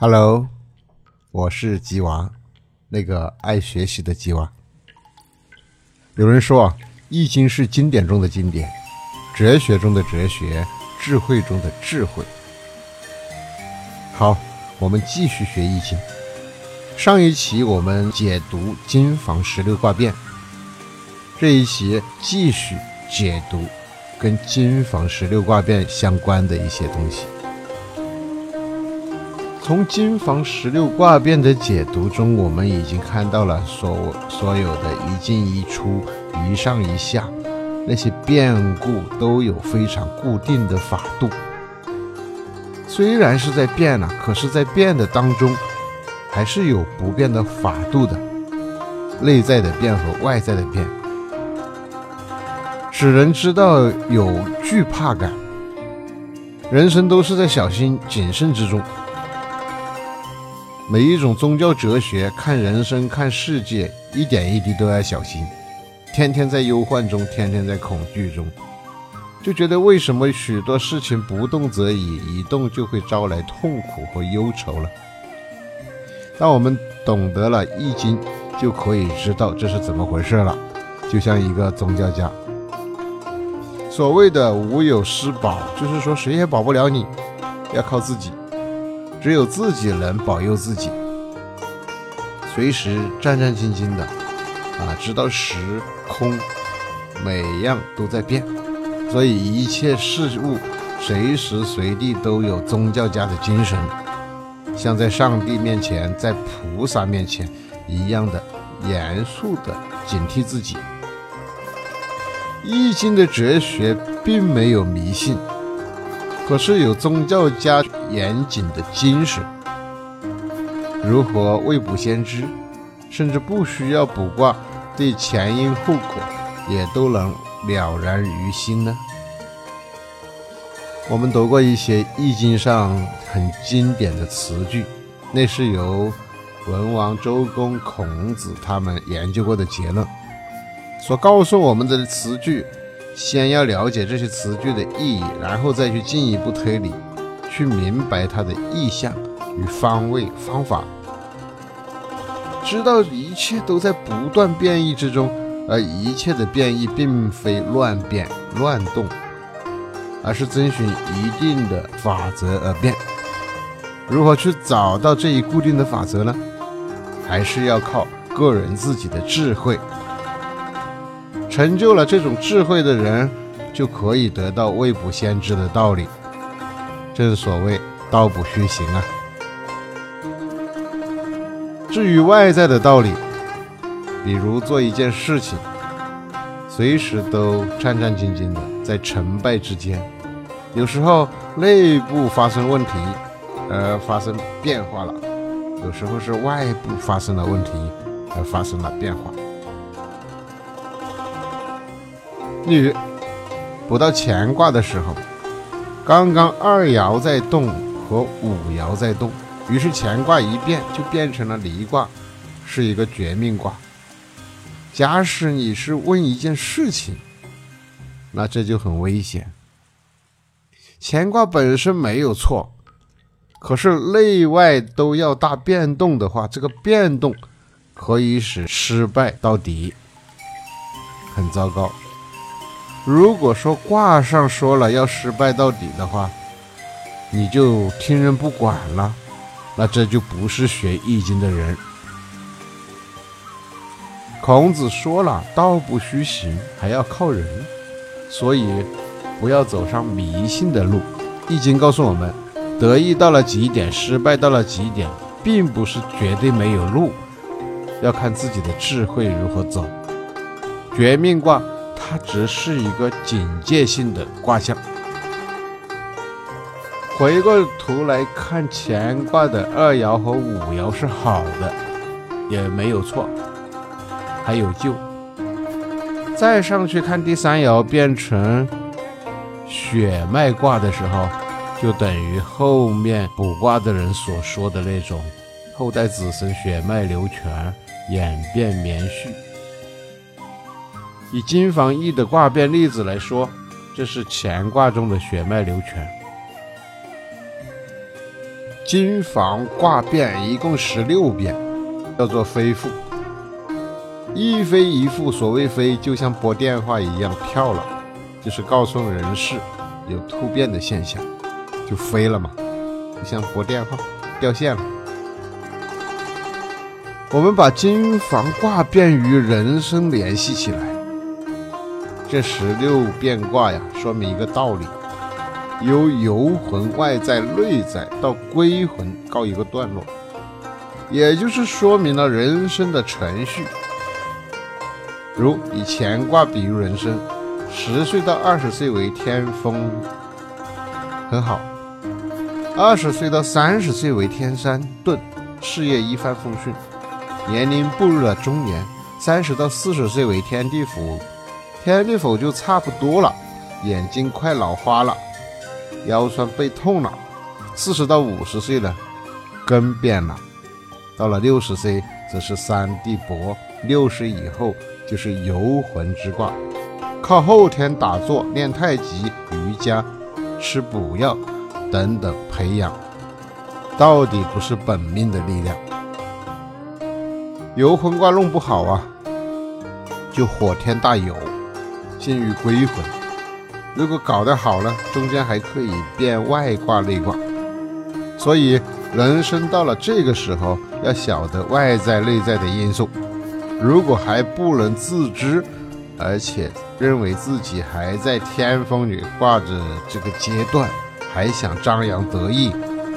Hello，我是吉娃，那个爱学习的吉娃。有人说啊，《易经》是经典中的经典，哲学中的哲学，智慧中的智慧。好，我们继续学《易经》。上一期我们解读金房十六卦变，这一期继续解读跟金房十六卦变相关的一些东西。从金房十六卦变的解读中，我们已经看到了所所有的一进一出、一上一下那些变故都有非常固定的法度。虽然是在变了，可是，在变的当中。还是有不变的法度的，内在的变和外在的变，使人知道有惧怕感。人生都是在小心谨慎之中。每一种宗教哲学看人生、看世界，一点一滴都要小心，天天在忧患中，天天在恐惧中，就觉得为什么许多事情不动则已，一动就会招来痛苦和忧愁了。当我们懂得了《易经》，就可以知道这是怎么回事了。就像一个宗教家，所谓的“无有师保”，就是说谁也保不了你，要靠自己，只有自己能保佑自己，随时战战兢兢的啊，知道时空每样都在变，所以一切事物随时随地都有宗教家的精神。像在上帝面前，在菩萨面前一样的严肃的警惕自己。易经的哲学并没有迷信，可是有宗教家严谨的精神。如何未卜先知，甚至不需要卜卦，对前因后果也都能了然于心呢？我们读过一些《易经》上很经典的词句，那是由文王、周公、孔子他们研究过的结论，所告诉我们的词句，先要了解这些词句的意义，然后再去进一步推理，去明白它的意象与方位方法，知道一切都在不断变异之中，而一切的变异并非乱变乱动。而是遵循一定的法则而变。如何去找到这一固定的法则呢？还是要靠个人自己的智慧。成就了这种智慧的人，就可以得到未卜先知的道理。正所谓“道不虚行”啊。至于外在的道理，比如做一件事情，随时都战战兢兢的。在成败之间，有时候内部发生问题而发生变化了，有时候是外部发生了问题而发生了变化。例如，不到乾卦的时候，刚刚二爻在动和五爻在动，于是乾卦一变就变成了离卦，是一个绝命卦。假使你是问一件事情。那这就很危险。乾卦本身没有错，可是内外都要大变动的话，这个变动可以使失败到底，很糟糕。如果说卦上说了要失败到底的话，你就听人不管了，那这就不是学易经的人。孔子说了，道不虚行，还要靠人。所以，不要走上迷信的路。易经告诉我们，得意到了极点，失败到了极点，并不是绝对没有路，要看自己的智慧如何走。绝命卦它只是一个警戒性的卦象。回过头来看，乾卦的二爻和五爻是好的，也没有错，还有救。再上去看第三爻变成血脉卦的时候，就等于后面卜卦的人所说的那种后代子孙血脉流全、演变绵续。以金房易的卦变例子来说，这是乾卦中的血脉流泉。金房卦变一共十六变，叫做飞复。一飞一复，所谓飞，就像拨电话一样跳了，就是告诉人事有突变的现象，就飞了嘛，就像拨电话掉线了。我们把金房卦变与人生联系起来，这十六变卦呀，说明一个道理：由游魂外在内在到归魂告一个段落，也就是说明了人生的程序。如以乾卦比喻人生，十岁到二十岁为天风，很好；二十岁到三十岁为天山遁，事业一帆风顺。年龄步入了中年，三十到四十岁为天地府，天地府就差不多了，眼睛快老花了，腰酸背痛了。四十到五十岁了，根变了，到了六十岁则是三地帛，六十以后就是游魂之卦，靠后天打坐、练太极、瑜伽、吃补药等等培养，到底不是本命的力量。游魂卦弄不好啊，就火天大有，信誉归魂。如果搞得好了，中间还可以变外挂内挂。所以人生到了这个时候，要晓得外在内在的因素。如果还不能自知，而且认为自己还在天风里挂着这个阶段，还想张扬得意，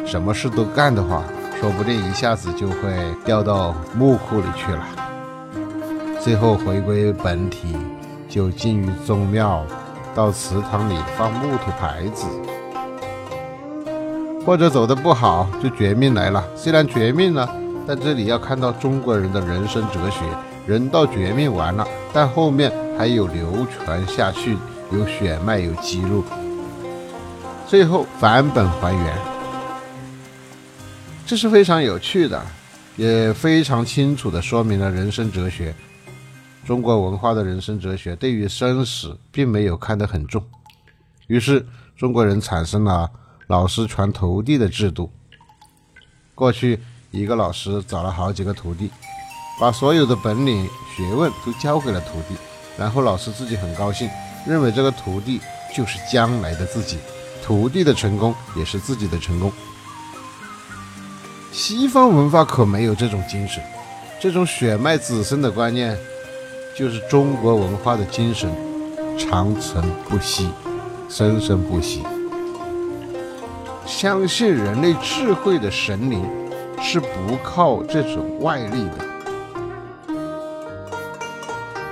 什么事都干的话。说不定一下子就会掉到墓库里去了，最后回归本体，就进于宗庙，到祠堂里放木头牌子，或者走的不好就绝命来了。虽然绝命了，但这里要看到中国人的人生哲学：人到绝命完了，但后面还有流传下去，有血脉，有肌肉，最后返本还原。这是非常有趣的，也非常清楚的说明了人生哲学。中国文化的人生哲学对于生死并没有看得很重，于是中国人产生了老师传徒弟的制度。过去一个老师找了好几个徒弟，把所有的本领学问都教给了徒弟，然后老师自己很高兴，认为这个徒弟就是将来的自己，徒弟的成功也是自己的成功。西方文化可没有这种精神，这种血脉子孙的观念，就是中国文化的精神，长存不息，生生不息。相信人类智慧的神灵是不靠这种外力的。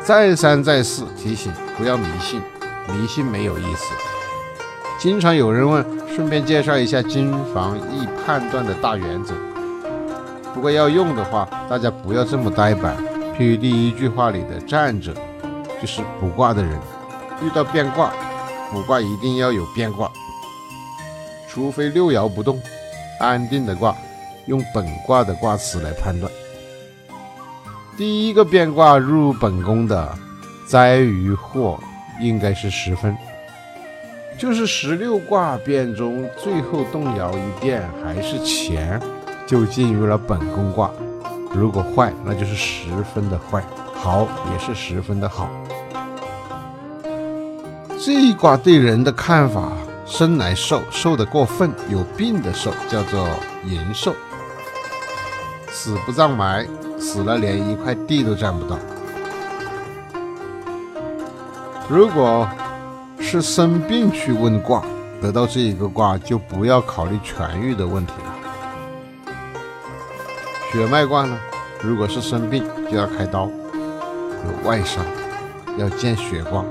再三再四提醒不要迷信，迷信没有意思。经常有人问，顺便介绍一下金房易判断的大原则。如果要用的话，大家不要这么呆板。譬如第一句话里的站着，就是卜卦的人，遇到变卦，卜卦一定要有变卦，除非六爻不动，安定的卦，用本卦的卦辞来判断。第一个变卦入本宫的，灾与祸应该是十分，就是十六卦变中最后动摇一变还是乾。就进入了本宫卦，如果坏，那就是十分的坏；好，也是十分的好。这一卦对人的看法：生来瘦，瘦的过分，有病的瘦，叫做淫瘦；死不葬埋，死了连一块地都占不到。如果是生病去问卦，得到这一个卦，就不要考虑痊愈的问题了。血脉卦呢？如果是生病，就要开刀，有外伤，要见血光。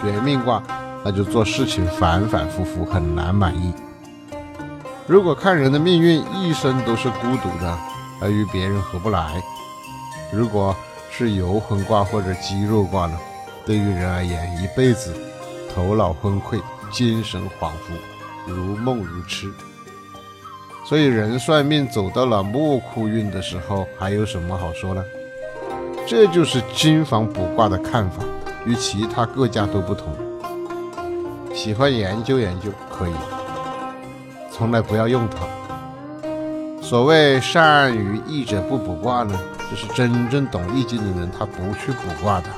绝命卦，那就做事情反反复复，很难满意。如果看人的命运一生都是孤独的，而与别人合不来，如果是游魂卦或者肌肉卦呢？对于人而言，一辈子头脑昏聩，精神恍惚，如梦如痴。所以人算命走到了木库运的时候，还有什么好说呢？这就是金房卜卦的看法，与其他各家都不同。喜欢研究研究可以，从来不要用它。所谓善于易者不卜卦呢，就是真正懂易经的人，他不去卜卦的。